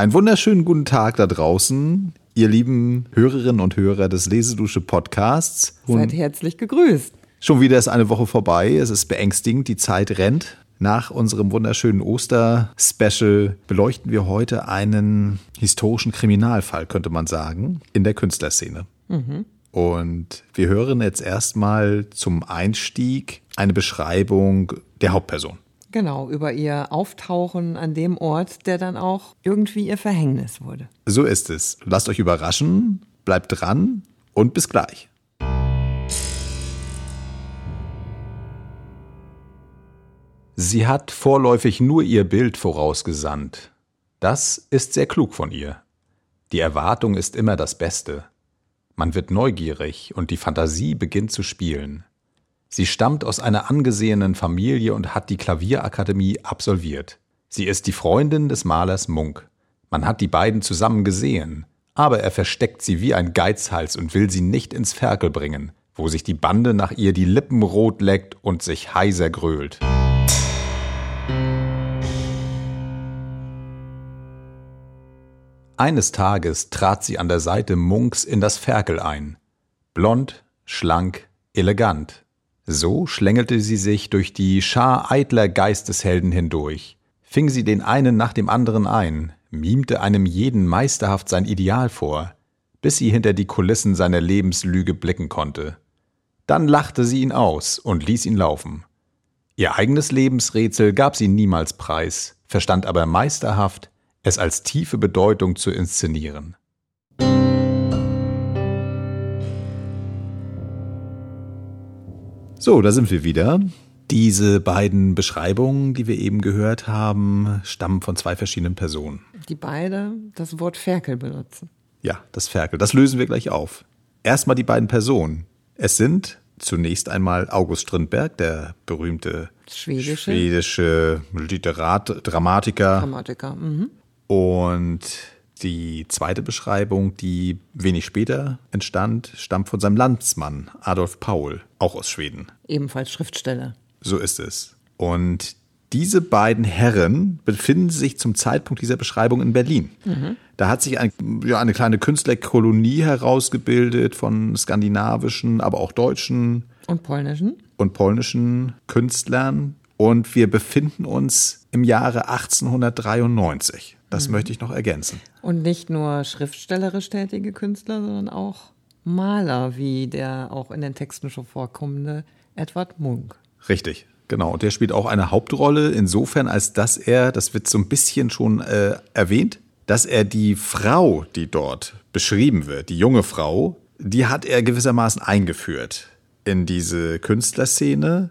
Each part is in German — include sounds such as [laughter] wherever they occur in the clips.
Einen wunderschönen guten Tag da draußen, ihr lieben Hörerinnen und Hörer des Lesedusche Podcasts. Seid herzlich gegrüßt. Schon wieder ist eine Woche vorbei. Es ist beängstigend. Die Zeit rennt. Nach unserem wunderschönen Oster-Special beleuchten wir heute einen historischen Kriminalfall, könnte man sagen, in der Künstlerszene. Mhm. Und wir hören jetzt erstmal zum Einstieg eine Beschreibung der Hauptperson. Genau, über ihr Auftauchen an dem Ort, der dann auch irgendwie ihr Verhängnis wurde. So ist es. Lasst euch überraschen, bleibt dran und bis gleich. Sie hat vorläufig nur ihr Bild vorausgesandt. Das ist sehr klug von ihr. Die Erwartung ist immer das Beste. Man wird neugierig und die Fantasie beginnt zu spielen. Sie stammt aus einer angesehenen Familie und hat die Klavierakademie absolviert. Sie ist die Freundin des Malers Munk. Man hat die beiden zusammen gesehen, aber er versteckt sie wie ein Geizhals und will sie nicht ins Ferkel bringen, wo sich die Bande nach ihr die Lippen rot leckt und sich heiser grölt. Eines Tages trat sie an der Seite Munks in das Ferkel ein. Blond, schlank, elegant. So schlängelte sie sich durch die Schar eitler Geisteshelden hindurch, fing sie den einen nach dem anderen ein, mimte einem jeden meisterhaft sein Ideal vor, bis sie hinter die Kulissen seiner Lebenslüge blicken konnte. Dann lachte sie ihn aus und ließ ihn laufen. Ihr eigenes Lebensrätsel gab sie niemals preis, verstand aber meisterhaft, es als tiefe Bedeutung zu inszenieren. So, da sind wir wieder. Diese beiden Beschreibungen, die wir eben gehört haben, stammen von zwei verschiedenen Personen. Die beide das Wort Ferkel benutzen. Ja, das Ferkel. Das lösen wir gleich auf. Erstmal die beiden Personen. Es sind zunächst einmal August Strindberg, der berühmte schwedische, schwedische Literat, Dramatiker. Dramatiker. Mhm. Und die zweite Beschreibung, die wenig später entstand, stammt von seinem Landsmann Adolf Paul, auch aus Schweden. Ebenfalls Schriftsteller. So ist es. Und diese beiden Herren befinden sich zum Zeitpunkt dieser Beschreibung in Berlin. Mhm. Da hat sich ein, ja, eine kleine Künstlerkolonie herausgebildet von skandinavischen, aber auch deutschen und polnischen und polnischen Künstlern. Und wir befinden uns im Jahre 1893. Das mhm. möchte ich noch ergänzen. Und nicht nur schriftstellerisch tätige Künstler, sondern auch Maler, wie der auch in den Texten schon vorkommende Edward Munk. Richtig, genau. Und der spielt auch eine Hauptrolle insofern, als dass er, das wird so ein bisschen schon äh, erwähnt, dass er die Frau, die dort beschrieben wird, die junge Frau, die hat er gewissermaßen eingeführt in diese Künstlerszene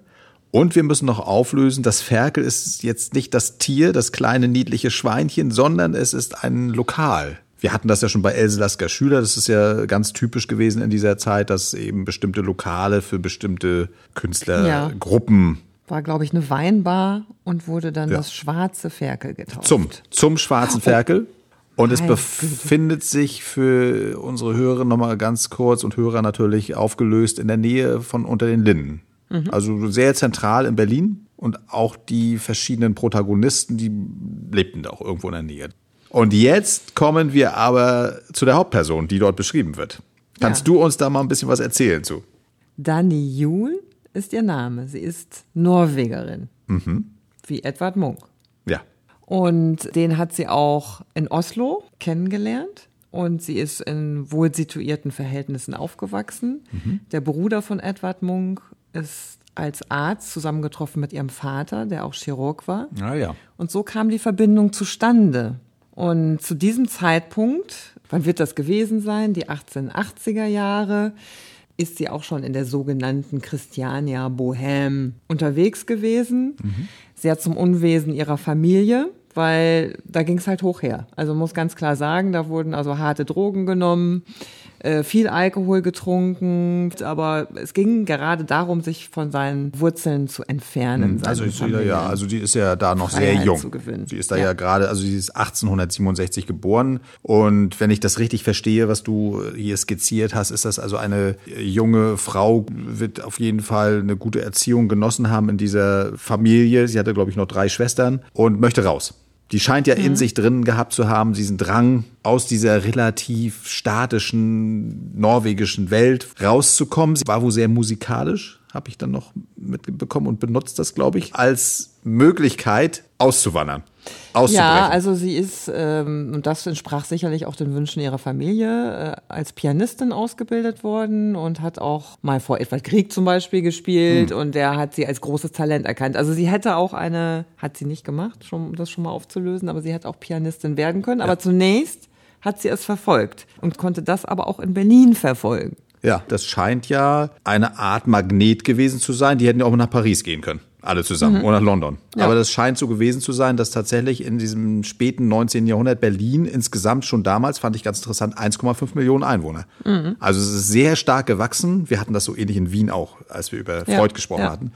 und wir müssen noch auflösen, das Ferkel ist jetzt nicht das Tier, das kleine niedliche Schweinchen, sondern es ist ein Lokal. Wir hatten das ja schon bei Else Lasker Schüler, das ist ja ganz typisch gewesen in dieser Zeit, dass eben bestimmte Lokale für bestimmte Künstlergruppen ja. War, glaube ich, eine Weinbar und wurde dann ja. das schwarze Ferkel getauft. Zum, zum schwarzen Ferkel. Und es befindet sich für unsere Hörer nochmal ganz kurz und Hörer natürlich aufgelöst in der Nähe von unter den Linden. Mhm. Also sehr zentral in Berlin und auch die verschiedenen Protagonisten, die lebten da auch irgendwo in der Nähe. Und jetzt kommen wir aber zu der Hauptperson, die dort beschrieben wird. Kannst ja. du uns da mal ein bisschen was erzählen zu? Dani Jul ist ihr Name. Sie ist Norwegerin. Mhm. Wie Edward Munk. Ja. Und den hat sie auch in Oslo kennengelernt. Und sie ist in wohl situierten Verhältnissen aufgewachsen. Mhm. Der Bruder von Edward Munk ist als Arzt zusammengetroffen mit ihrem Vater, der auch Chirurg war. Ah, ja. Und so kam die Verbindung zustande. Und zu diesem Zeitpunkt, wann wird das gewesen sein? Die 1880er Jahre, ist sie auch schon in der sogenannten Christiania Bohème unterwegs gewesen. Mhm. Sehr zum Unwesen ihrer Familie weil da ging es halt hoch her. Also muss ganz klar sagen, da wurden also harte Drogen genommen, viel Alkohol getrunken, aber es ging gerade darum, sich von seinen Wurzeln zu entfernen. Hm, also ist wieder, ja, also die ist ja da noch Freiheit sehr jung. Sie ist da ja, ja gerade, also sie ist 1867 geboren und wenn ich das richtig verstehe, was du hier skizziert hast, ist das also eine junge Frau, wird auf jeden Fall eine gute Erziehung genossen haben in dieser Familie. Sie hatte, glaube ich, noch drei Schwestern und möchte raus. Die scheint ja in sich drin gehabt zu haben, diesen Drang, aus dieser relativ statischen norwegischen Welt rauszukommen. Sie war wohl sehr musikalisch, habe ich dann noch mitbekommen und benutzt das, glaube ich, als Möglichkeit auszuwandern. Ja, also sie ist, ähm, und das entsprach sicherlich auch den Wünschen ihrer Familie, äh, als Pianistin ausgebildet worden und hat auch mal vor Edward Krieg zum Beispiel gespielt hm. und der hat sie als großes Talent erkannt. Also sie hätte auch eine, hat sie nicht gemacht, schon, um das schon mal aufzulösen, aber sie hätte auch Pianistin werden können. Ja. Aber zunächst hat sie es verfolgt und konnte das aber auch in Berlin verfolgen. Ja, das scheint ja eine Art Magnet gewesen zu sein. Die hätten ja auch nach Paris gehen können. Alle zusammen mhm. oder nach London. Ja. Aber das scheint so gewesen zu sein, dass tatsächlich in diesem späten 19. Jahrhundert Berlin insgesamt schon damals, fand ich ganz interessant, 1,5 Millionen Einwohner. Mhm. Also es ist sehr stark gewachsen. Wir hatten das so ähnlich in Wien auch, als wir über ja. Freud gesprochen ja. hatten.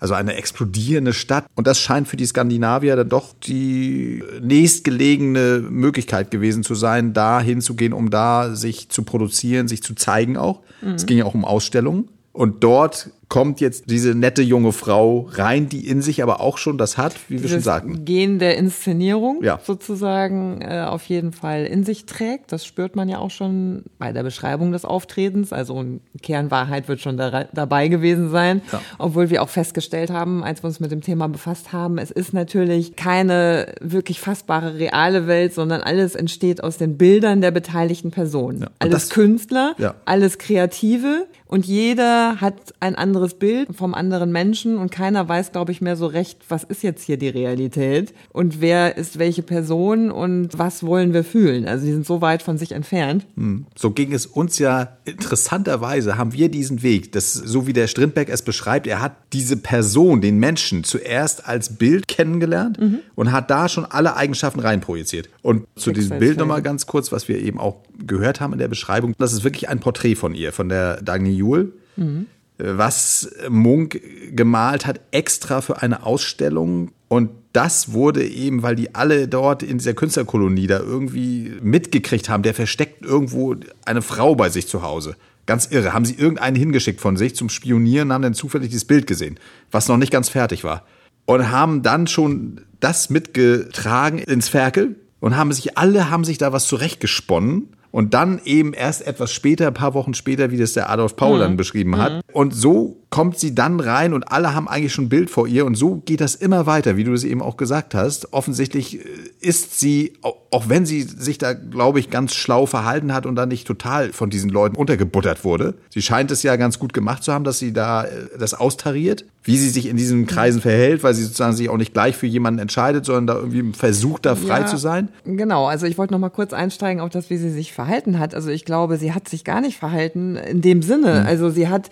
Also eine explodierende Stadt. Und das scheint für die Skandinavier dann doch die nächstgelegene Möglichkeit gewesen zu sein, da hinzugehen, um da sich zu produzieren, sich zu zeigen auch. Mhm. Es ging ja auch um Ausstellungen. Und dort kommt jetzt diese nette junge Frau rein, die in sich aber auch schon das hat, wie wir schon sagten. Gen der Inszenierung ja. sozusagen äh, auf jeden Fall in sich trägt. Das spürt man ja auch schon bei der Beschreibung des Auftretens. Also Kernwahrheit wird schon da, dabei gewesen sein. Ja. Obwohl wir auch festgestellt haben, als wir uns mit dem Thema befasst haben, es ist natürlich keine wirklich fassbare reale Welt, sondern alles entsteht aus den Bildern der beteiligten Personen. Ja. Alles das, Künstler, alles Kreative und jeder hat ein anderes anderes Bild vom anderen Menschen und keiner weiß, glaube ich, mehr so recht, was ist jetzt hier die Realität und wer ist welche Person und was wollen wir fühlen. Also die sind so weit von sich entfernt. Hm. So ging es uns ja interessanterweise, haben wir diesen Weg, das, so wie der Strindberg es beschreibt, er hat diese Person, den Menschen zuerst als Bild kennengelernt mhm. und hat da schon alle Eigenschaften reinprojiziert. Und zu diesem Bild nochmal ganz kurz, was wir eben auch gehört haben in der Beschreibung, das ist wirklich ein Porträt von ihr, von der Dagny Juhl. Mhm was Munk gemalt hat, extra für eine Ausstellung. Und das wurde eben, weil die alle dort in dieser Künstlerkolonie da irgendwie mitgekriegt haben, der versteckt irgendwo eine Frau bei sich zu Hause. Ganz irre. Haben sie irgendeinen hingeschickt von sich zum Spionieren, haben dann zufällig dieses Bild gesehen, was noch nicht ganz fertig war. Und haben dann schon das mitgetragen ins Ferkel und haben sich, alle haben sich da was zurechtgesponnen und dann eben erst etwas später, ein paar Wochen später, wie das der Adolf Paul mhm. dann beschrieben hat. Mhm. Und so kommt sie dann rein und alle haben eigentlich schon ein Bild vor ihr und so geht das immer weiter, wie du es eben auch gesagt hast. Offensichtlich äh, ist sie, auch wenn sie sich da, glaube ich, ganz schlau verhalten hat und dann nicht total von diesen Leuten untergebuttert wurde. Sie scheint es ja ganz gut gemacht zu haben, dass sie da äh, das austariert, wie sie sich in diesen Kreisen verhält, weil sie sozusagen sich auch nicht gleich für jemanden entscheidet, sondern da irgendwie versucht, da frei ja, zu sein. Genau, also ich wollte noch mal kurz einsteigen auf das, wie sie sich verhalten hat. Also ich glaube, sie hat sich gar nicht verhalten in dem Sinne. Mhm. Also sie hat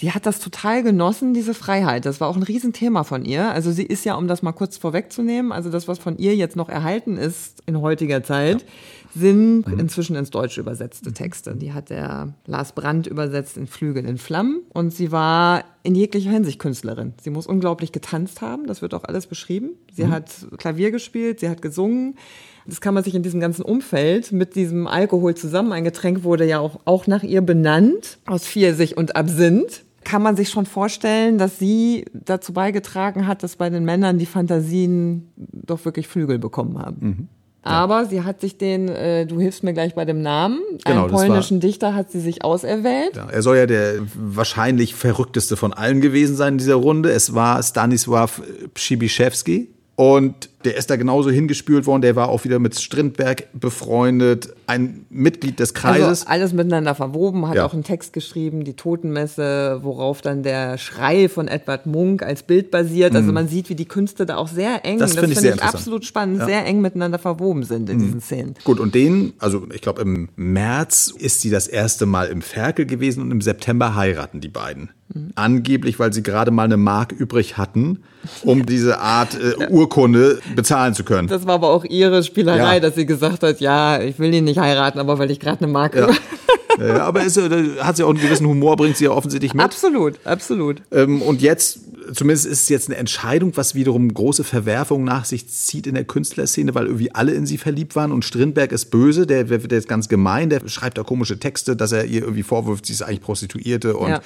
sie hat das total genossen, diese Freiheit. Das war auch ein Riesenthema von ihr. Also sie ist ja, um das mal kurz vorwegzunehmen, also das, was von ihr jetzt noch erhalten ist in heutiger Zeit, ja. sind inzwischen ins Deutsche übersetzte Texte. Die hat der Lars Brandt übersetzt in Flügel in Flammen und sie war in jeglicher Hinsicht Künstlerin. Sie muss unglaublich getanzt haben, das wird auch alles beschrieben. Sie mhm. hat Klavier gespielt, sie hat gesungen. Das kann man sich in diesem ganzen Umfeld mit diesem Alkohol zusammen. Ein Getränk wurde ja auch, auch nach ihr benannt, aus Pfirsich und Absinth kann man sich schon vorstellen, dass sie dazu beigetragen hat, dass bei den Männern die Fantasien doch wirklich Flügel bekommen haben. Mhm. Ja. Aber sie hat sich den, äh, du hilfst mir gleich bei dem Namen, genau, einen polnischen war, Dichter hat sie sich auserwählt. Ja, er soll ja der wahrscheinlich verrückteste von allen gewesen sein in dieser Runde. Es war Stanisław Przybyszewski. Und der ist da genauso hingespült worden. Der war auch wieder mit Strindberg befreundet, ein Mitglied des Kreises. Also alles miteinander verwoben, hat ja. auch einen Text geschrieben, die Totenmesse, worauf dann der Schrei von Edward Munk als Bild basiert. Also mhm. man sieht, wie die Künste da auch sehr eng, das, das finde ich, ich absolut spannend, ja. sehr eng miteinander verwoben sind in mhm. diesen Szenen. Gut, und den, also ich glaube im März ist sie das erste Mal im Ferkel gewesen und im September heiraten die beiden. Mhm. Angeblich, weil sie gerade mal eine Mark übrig hatten, um [laughs] diese Art äh, Urkunde bezahlen zu können. Das war aber auch ihre Spielerei, ja. dass sie gesagt hat, ja, ich will ihn nicht heiraten, aber weil ich gerade eine Mark ja. Ja, aber ist, hat sie auch einen gewissen Humor, bringt sie ja offensichtlich mit. Absolut, absolut. Ähm, und jetzt zumindest ist es jetzt eine Entscheidung, was wiederum große Verwerfungen nach sich zieht in der Künstlerszene, weil irgendwie alle in sie verliebt waren und Strindberg ist böse, der wird jetzt ganz gemein, der schreibt da komische Texte, dass er ihr irgendwie vorwirft, sie ist eigentlich Prostituierte und ja.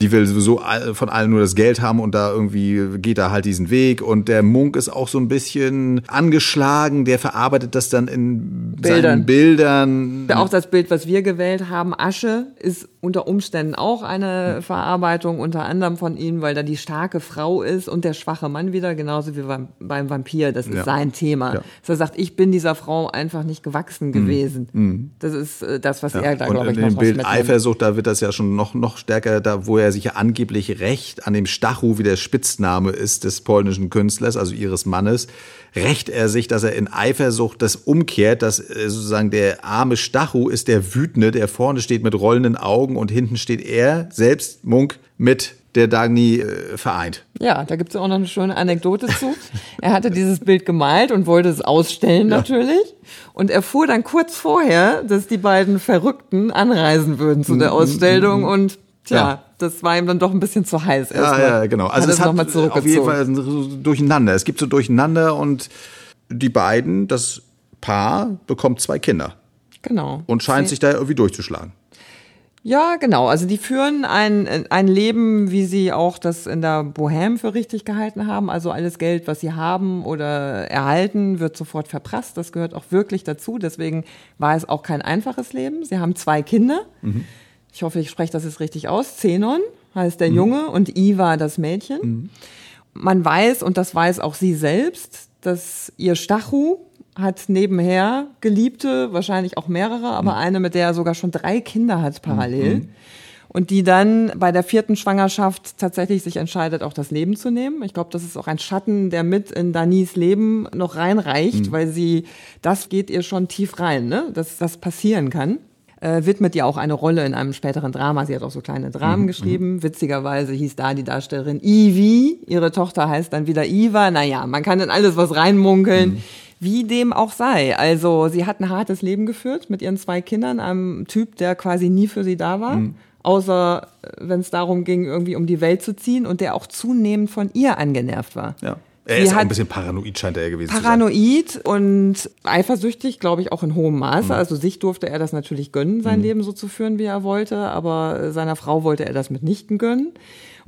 die will sowieso von allen nur das Geld haben und da irgendwie geht er halt diesen Weg und der Munk ist auch so ein bisschen angeschlagen, der verarbeitet das dann in Bildern. seinen Bildern. Auch das Bild, was wir gewählt haben, Asche, ist unter Umständen auch eine Verarbeitung unter anderem von ihm, weil da die starke Frau ist und der schwache Mann wieder, genauso wie beim, beim Vampir. Das ist ja. sein Thema. Ja. Dass er sagt, ich bin dieser Frau einfach nicht gewachsen mhm. gewesen. Mhm. Das ist äh, das, was ja. er da, glaube ich, noch in dem Bild Eifersucht, da wird das ja schon noch, noch stärker, da wo er sich ja angeblich recht an dem Stachu, wie der Spitzname ist des polnischen Künstlers, also ihres Mannes, rächt er sich, dass er in Eifersucht das umkehrt, dass äh, sozusagen der arme Stachu ist der Wütende, der vorne steht mit rollenden Augen und hinten steht er, selbst Munk, mit der Dagny äh, vereint. Ja, da gibt es auch noch eine schöne Anekdote zu. [laughs] er hatte dieses Bild gemalt und wollte es ausstellen ja. natürlich. Und er fuhr dann kurz vorher, dass die beiden Verrückten anreisen würden zu der mhm, Ausstellung. Mhm, mhm. Und tja, ja. das war ihm dann doch ein bisschen zu heiß. Ja, ja, genau. Also hat es hat auf jeden Fall so durcheinander. Es gibt so durcheinander und die beiden, das Paar, bekommt zwei Kinder. Genau. Und scheint sich da irgendwie durchzuschlagen. Ja, genau. Also die führen ein, ein Leben, wie sie auch das in der Bohème für richtig gehalten haben. Also alles Geld, was sie haben oder erhalten, wird sofort verprasst. Das gehört auch wirklich dazu. Deswegen war es auch kein einfaches Leben. Sie haben zwei Kinder. Mhm. Ich hoffe, ich spreche das jetzt richtig aus. Zenon heißt der mhm. Junge und Iva das Mädchen. Mhm. Man weiß, und das weiß auch sie selbst, dass ihr Stachu, hat nebenher Geliebte, wahrscheinlich auch mehrere, aber mhm. eine, mit der er sogar schon drei Kinder hat parallel. Mhm. Und die dann bei der vierten Schwangerschaft tatsächlich sich entscheidet, auch das Leben zu nehmen. Ich glaube, das ist auch ein Schatten, der mit in Danis Leben noch reinreicht, mhm. weil sie, das geht ihr schon tief rein, ne? dass das passieren kann. Äh, widmet ihr auch eine Rolle in einem späteren Drama. Sie hat auch so kleine Dramen mhm. geschrieben. Mhm. Witzigerweise hieß da die Darstellerin Ivy. Ihre Tochter heißt dann wieder Iva. Naja, man kann in alles was reinmunkeln. Mhm. Wie dem auch sei. Also sie hat ein hartes Leben geführt mit ihren zwei Kindern, einem Typ, der quasi nie für sie da war. Mhm. Außer äh, wenn es darum ging, irgendwie um die Welt zu ziehen und der auch zunehmend von ihr angenervt war. Ja. Er ist auch ein bisschen paranoid, scheint er gewesen paranoid zu sein. Paranoid und eifersüchtig, glaube ich, auch in hohem Maße. Mhm. Also sich durfte er das natürlich gönnen, sein mhm. Leben so zu führen, wie er wollte, aber seiner Frau wollte er das mitnichten gönnen.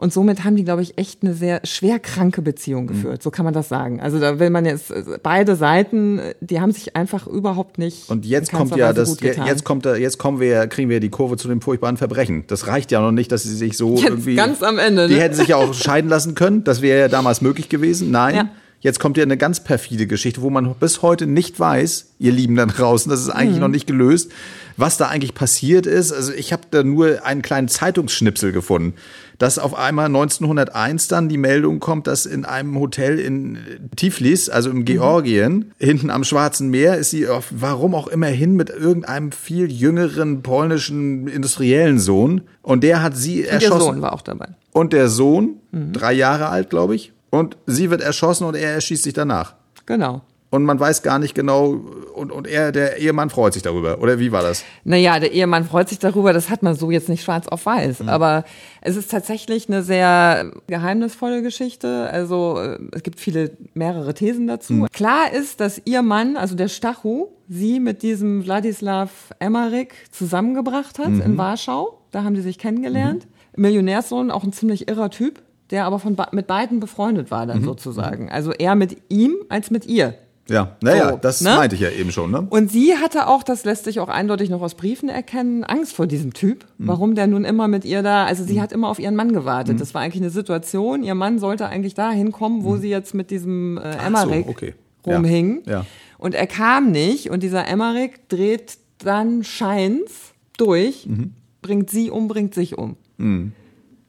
Und somit haben die, glaube ich, echt eine sehr schwer kranke Beziehung geführt. Mhm. So kann man das sagen. Also da will man jetzt beide Seiten, die haben sich einfach überhaupt nicht. Und jetzt kommt ja das, jetzt kommt da, jetzt kommen wir, kriegen wir die Kurve zu dem furchtbaren Verbrechen. Das reicht ja noch nicht, dass sie sich so jetzt irgendwie. Ganz am Ende. Ne? Die hätten sich ja auch scheiden lassen können. Das wäre ja damals möglich gewesen. Nein. Ja. Jetzt kommt ja eine ganz perfide Geschichte, wo man bis heute nicht weiß, ihr Lieben da draußen, das ist eigentlich mhm. noch nicht gelöst, was da eigentlich passiert ist. Also ich habe da nur einen kleinen Zeitungsschnipsel gefunden, dass auf einmal 1901 dann die Meldung kommt, dass in einem Hotel in Tiflis, also im Georgien, mhm. hinten am Schwarzen Meer, ist sie auf, warum auch immer hin mit irgendeinem viel jüngeren polnischen industriellen Sohn und der hat sie und erschossen. Der Sohn war auch dabei. Und der Sohn, mhm. drei Jahre alt, glaube ich, und sie wird erschossen und er erschießt sich danach. Genau. Und man weiß gar nicht genau, und, und er, der Ehemann freut sich darüber. Oder wie war das? Naja, der Ehemann freut sich darüber, das hat man so jetzt nicht schwarz auf weiß. Mhm. Aber es ist tatsächlich eine sehr geheimnisvolle Geschichte. Also äh, es gibt viele, mehrere Thesen dazu. Mhm. Klar ist, dass ihr Mann, also der Stachu, sie mit diesem Wladislav Emmerich zusammengebracht hat mhm. in Warschau. Da haben sie sich kennengelernt. Mhm. Millionärssohn, auch ein ziemlich irrer Typ der aber von mit beiden befreundet war dann mhm. sozusagen. Also eher mit ihm als mit ihr. Ja, naja, so, das ne? meinte ich ja eben schon. Ne? Und sie hatte auch, das lässt sich auch eindeutig noch aus Briefen erkennen, Angst vor diesem Typ. Mhm. Warum der nun immer mit ihr da, also sie mhm. hat immer auf ihren Mann gewartet. Mhm. Das war eigentlich eine Situation, ihr Mann sollte eigentlich dahin kommen, wo mhm. sie jetzt mit diesem äh, Emmerich so, okay. rumhing. Ja. ja. Und er kam nicht und dieser Emmerich dreht dann Scheins durch, mhm. bringt sie um, bringt sich um. Mhm.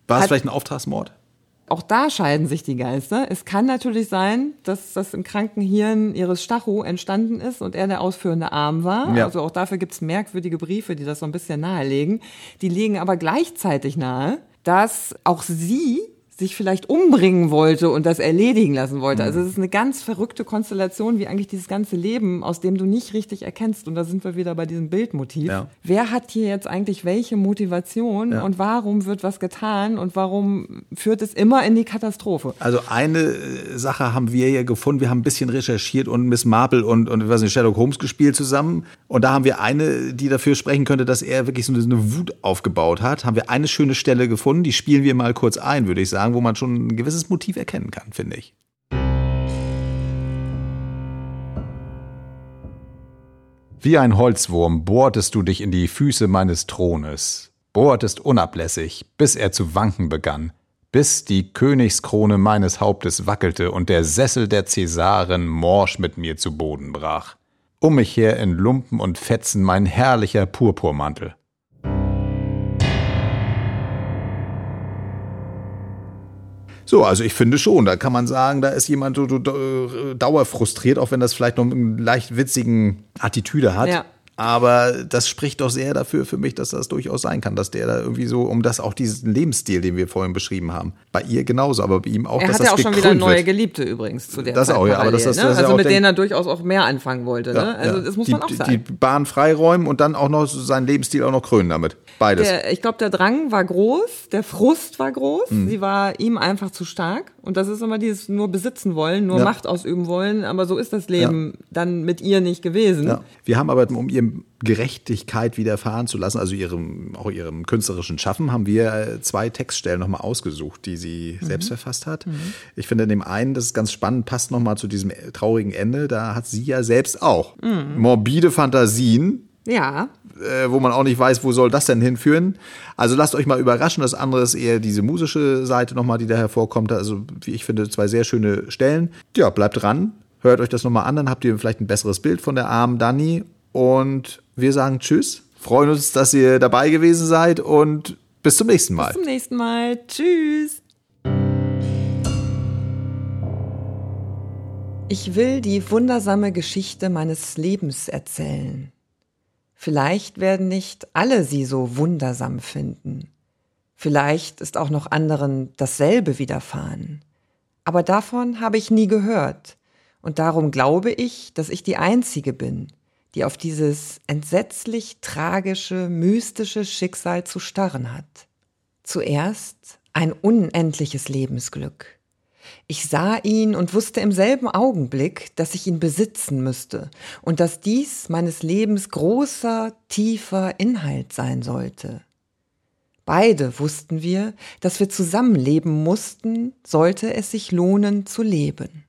War es vielleicht ein Auftragsmord? Auch da scheiden sich die Geister. Es kann natürlich sein, dass das im kranken Hirn ihres Stachu entstanden ist und er der ausführende Arm war. Ja. Also auch dafür gibt es merkwürdige Briefe, die das so ein bisschen nahelegen. Die legen aber gleichzeitig nahe, dass auch sie sich vielleicht umbringen wollte und das erledigen lassen wollte. Also es ist eine ganz verrückte Konstellation, wie eigentlich dieses ganze Leben, aus dem du nicht richtig erkennst. Und da sind wir wieder bei diesem Bildmotiv. Ja. Wer hat hier jetzt eigentlich welche Motivation ja. und warum wird was getan und warum führt es immer in die Katastrophe? Also eine äh, Sache haben wir hier gefunden. Wir haben ein bisschen recherchiert und Miss Marple und, und was nicht, Sherlock Holmes gespielt zusammen. Und da haben wir eine, die dafür sprechen könnte, dass er wirklich so eine Wut aufgebaut hat. Haben wir eine schöne Stelle gefunden, die spielen wir mal kurz ein, würde ich sagen sagen, wo man schon ein gewisses Motiv erkennen kann, finde ich. Wie ein Holzwurm bohrtest du dich in die Füße meines Thrones, bohrtest unablässig, bis er zu wanken begann, bis die Königskrone meines Hauptes wackelte und der Sessel der Cäsaren morsch mit mir zu Boden brach. Um mich her in Lumpen und Fetzen mein herrlicher Purpurmantel. So, also ich finde schon, da kann man sagen, da ist jemand äh, dauerfrustriert, auch wenn das vielleicht noch einen leicht witzigen Attitüde hat. Ja. Aber das spricht doch sehr dafür für mich, dass das durchaus sein kann, dass der da irgendwie so, um das auch diesen Lebensstil, den wir vorhin beschrieben haben, bei ihr genauso, aber bei ihm auch, er dass hat ja auch schon wieder neue Geliebte übrigens zu der Das Zeit auch, ja, aber das, das, ne? das Also mit denen er durchaus auch mehr anfangen wollte, ja, ne? Also ja. das muss die, man auch sagen. Die Bahn freiräumen und dann auch noch seinen Lebensstil auch noch krönen damit. Beides. Der, ich glaube, der Drang war groß, der Frust war groß, mhm. sie war ihm einfach zu stark. Und das ist immer dieses nur besitzen wollen, nur ja. Macht ausüben wollen, aber so ist das Leben ja. dann mit ihr nicht gewesen. Ja. Wir haben aber, um ihr Gerechtigkeit widerfahren zu lassen, also ihrem, auch ihrem künstlerischen Schaffen, haben wir äh, zwei Textstellen nochmal ausgesucht, die sie mhm. selbst verfasst hat. Mhm. Ich finde in dem einen, das ist ganz spannend, passt nochmal zu diesem traurigen Ende, da hat sie ja selbst auch mhm. morbide Fantasien, ja. Äh, wo man auch nicht weiß, wo soll das denn hinführen. Also lasst euch mal überraschen. Das andere ist eher diese musische Seite nochmal, die da hervorkommt. Also, wie ich finde, zwei sehr schöne Stellen. Ja, bleibt dran. Hört euch das nochmal an, dann habt ihr vielleicht ein besseres Bild von der armen Dani. Und wir sagen Tschüss. Freuen uns, dass ihr dabei gewesen seid und bis zum nächsten Mal. Bis zum nächsten Mal. Tschüss. Ich will die wundersame Geschichte meines Lebens erzählen. Vielleicht werden nicht alle sie so wundersam finden. Vielleicht ist auch noch anderen dasselbe widerfahren. Aber davon habe ich nie gehört. Und darum glaube ich, dass ich die Einzige bin, die auf dieses entsetzlich tragische, mystische Schicksal zu starren hat. Zuerst ein unendliches Lebensglück. Ich sah ihn und wusste im selben Augenblick, dass ich ihn besitzen müsste und dass dies meines Lebens großer, tiefer Inhalt sein sollte. Beide wussten wir, dass wir zusammenleben mussten, sollte es sich lohnen zu leben.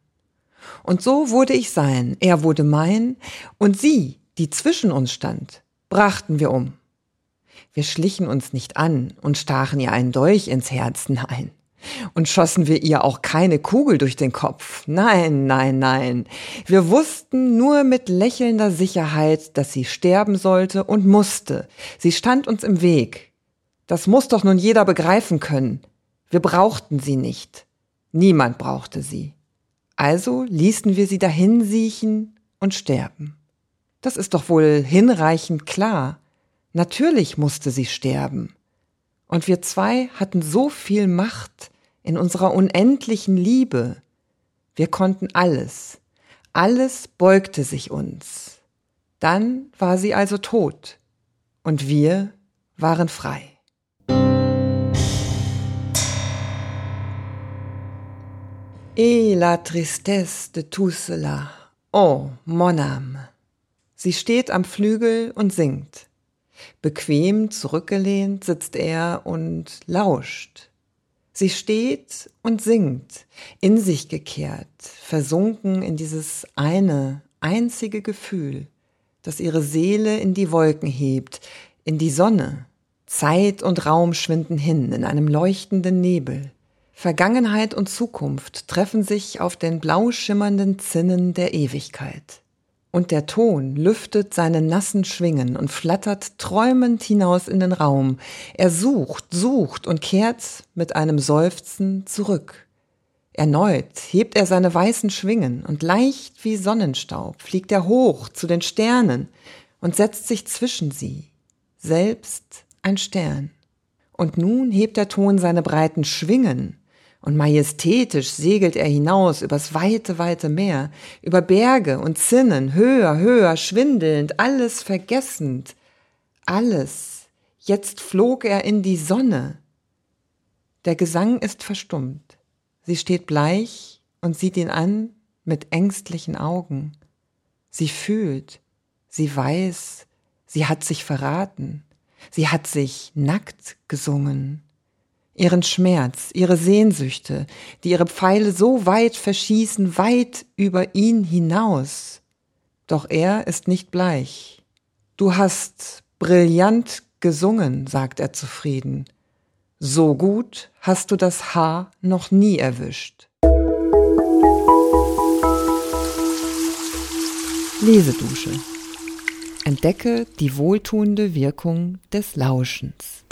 Und so wurde ich sein, er wurde mein, und sie, die zwischen uns stand, brachten wir um. Wir schlichen uns nicht an und stachen ihr einen Dolch ins Herz, nein. Und schossen wir ihr auch keine Kugel durch den Kopf. Nein, nein, nein. Wir wussten nur mit lächelnder Sicherheit, dass sie sterben sollte und musste. Sie stand uns im Weg. Das muss doch nun jeder begreifen können. Wir brauchten sie nicht. Niemand brauchte sie. Also ließen wir sie dahin siechen und sterben. Das ist doch wohl hinreichend klar. Natürlich musste sie sterben. Und wir zwei hatten so viel Macht, in unserer unendlichen Liebe. Wir konnten alles. Alles beugte sich uns. Dann war sie also tot. Und wir waren frei. Et la tristesse de tout cela. Oh, mon âme. Sie steht am Flügel und singt. Bequem zurückgelehnt sitzt er und lauscht. Sie steht und singt, in sich gekehrt, versunken in dieses eine, einzige Gefühl, das ihre Seele in die Wolken hebt, in die Sonne. Zeit und Raum schwinden hin in einem leuchtenden Nebel. Vergangenheit und Zukunft treffen sich auf den blau schimmernden Zinnen der Ewigkeit und der Ton lüftet seine nassen Schwingen und flattert träumend hinaus in den Raum. Er sucht, sucht und kehrt mit einem Seufzen zurück. Erneut hebt er seine weißen Schwingen und leicht wie Sonnenstaub fliegt er hoch zu den Sternen und setzt sich zwischen sie, selbst ein Stern. Und nun hebt der Ton seine breiten Schwingen Und majestätisch segelt er hinaus übers weite, weite Meer, über Berge und Zinnen, höher, höher, schwindelnd, alles vergessend, alles. Jetzt flog er in die Sonne. Der Gesang ist verstummt. Sie steht bleich und sieht ihn an mit ängstlichen Augen. Sie fühlt, sie weiß, sie hat sich verraten, sie hat sich nackt gesungen ihren Schmerz, ihre Sehnsüchte, die ihre Pfeile so weit verschießen, weit über ihn hinaus. Doch er ist nicht bleich. Du hast brillant gesungen, sagt er zufrieden. So gut hast du das Haar noch nie erwischt. Lesedusche. Entdecke die wohltuende Wirkung des Lauschens.